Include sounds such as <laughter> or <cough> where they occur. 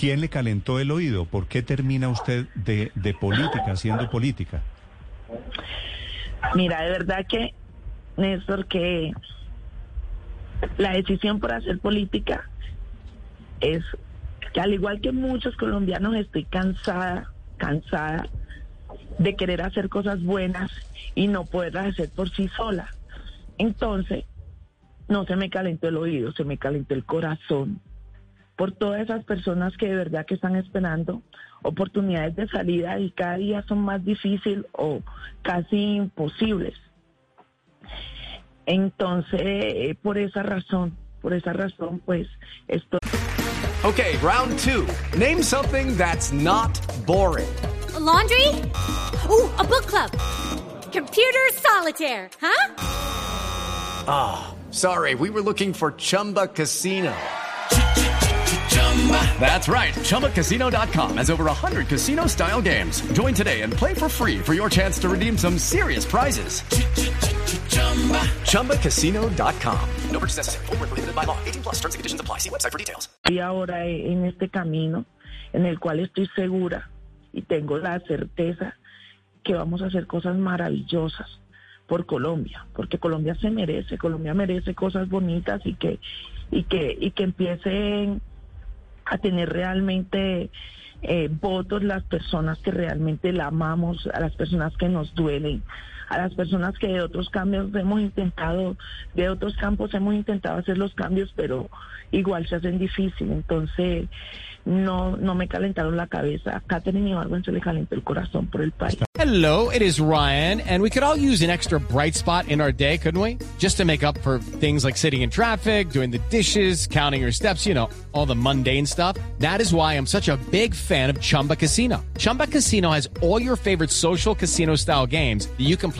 ¿Quién le calentó el oído? ¿Por qué termina usted de, política, haciendo política? Mira, de verdad que, Néstor, que la decisión por hacer política es que al igual que muchos colombianos estoy cansada, cansada de querer hacer cosas buenas y no poderlas hacer por sí sola. Entonces, no se me calentó el oído, se me calentó el corazón por todas esas personas que de verdad que están esperando oportunidades de salida y cada día son más difíciles o casi imposibles. Entonces, eh, por esa razón, por esa razón, pues estoy... Okay, round two. Name something that's not boring. A laundry? Ooh, a book club. Computer solitaire, huh? Ah, sorry, we were looking for Chumba Casino. <laughs> That's right. ChumbaCasino.com has over 100 casino style games. Join today and play for free for your chance to redeem some serious prizes. ChumbaCasino.com. No purchase necessary. Void where prohibited by law. 18 plus terms and conditions apply. See website for details. Estoy ahora en este camino en el cual estoy segura y tengo la certeza que vamos a hacer cosas maravillosas por Colombia, porque Colombia se merece, Colombia merece cosas bonitas y que y que y que empiecen a tener realmente eh, votos las personas que realmente la amamos, a las personas que nos duelen, a las personas que de otros cambios hemos intentado, de otros campos hemos intentado hacer los cambios, pero igual se hacen difícil. Entonces, no, no me calentaron la cabeza. Catherine se le calentó el corazón por el país. Hello, it is Ryan, and we could all use an extra bright spot in our day, couldn't we? Just to make up for things like sitting in traffic, doing the dishes, counting your steps, you know, all the mundane stuff. That is why I'm such a big fan of Chumba Casino. Chumba Casino has all your favorite social casino style games that you can play